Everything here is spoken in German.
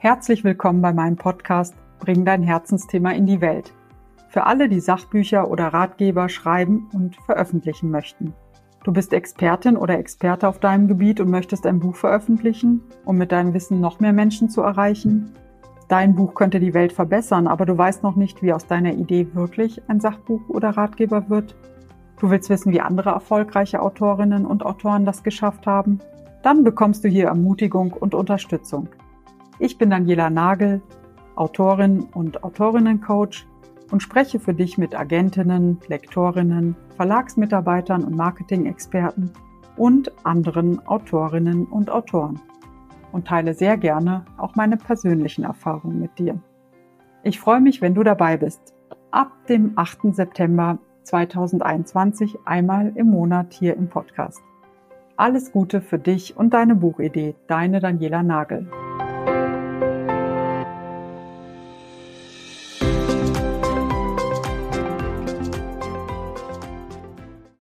Herzlich willkommen bei meinem Podcast Bring dein Herzensthema in die Welt. Für alle, die Sachbücher oder Ratgeber schreiben und veröffentlichen möchten. Du bist Expertin oder Experte auf deinem Gebiet und möchtest ein Buch veröffentlichen, um mit deinem Wissen noch mehr Menschen zu erreichen? Dein Buch könnte die Welt verbessern, aber du weißt noch nicht, wie aus deiner Idee wirklich ein Sachbuch oder Ratgeber wird? Du willst wissen, wie andere erfolgreiche Autorinnen und Autoren das geschafft haben? Dann bekommst du hier Ermutigung und Unterstützung. Ich bin Daniela Nagel, Autorin und Autorinnencoach und spreche für dich mit Agentinnen, Lektorinnen, Verlagsmitarbeitern und Marketing-Experten und anderen Autorinnen und Autoren und teile sehr gerne auch meine persönlichen Erfahrungen mit dir. Ich freue mich, wenn du dabei bist. Ab dem 8. September 2021 einmal im Monat hier im Podcast. Alles Gute für dich und deine Buchidee, deine Daniela Nagel.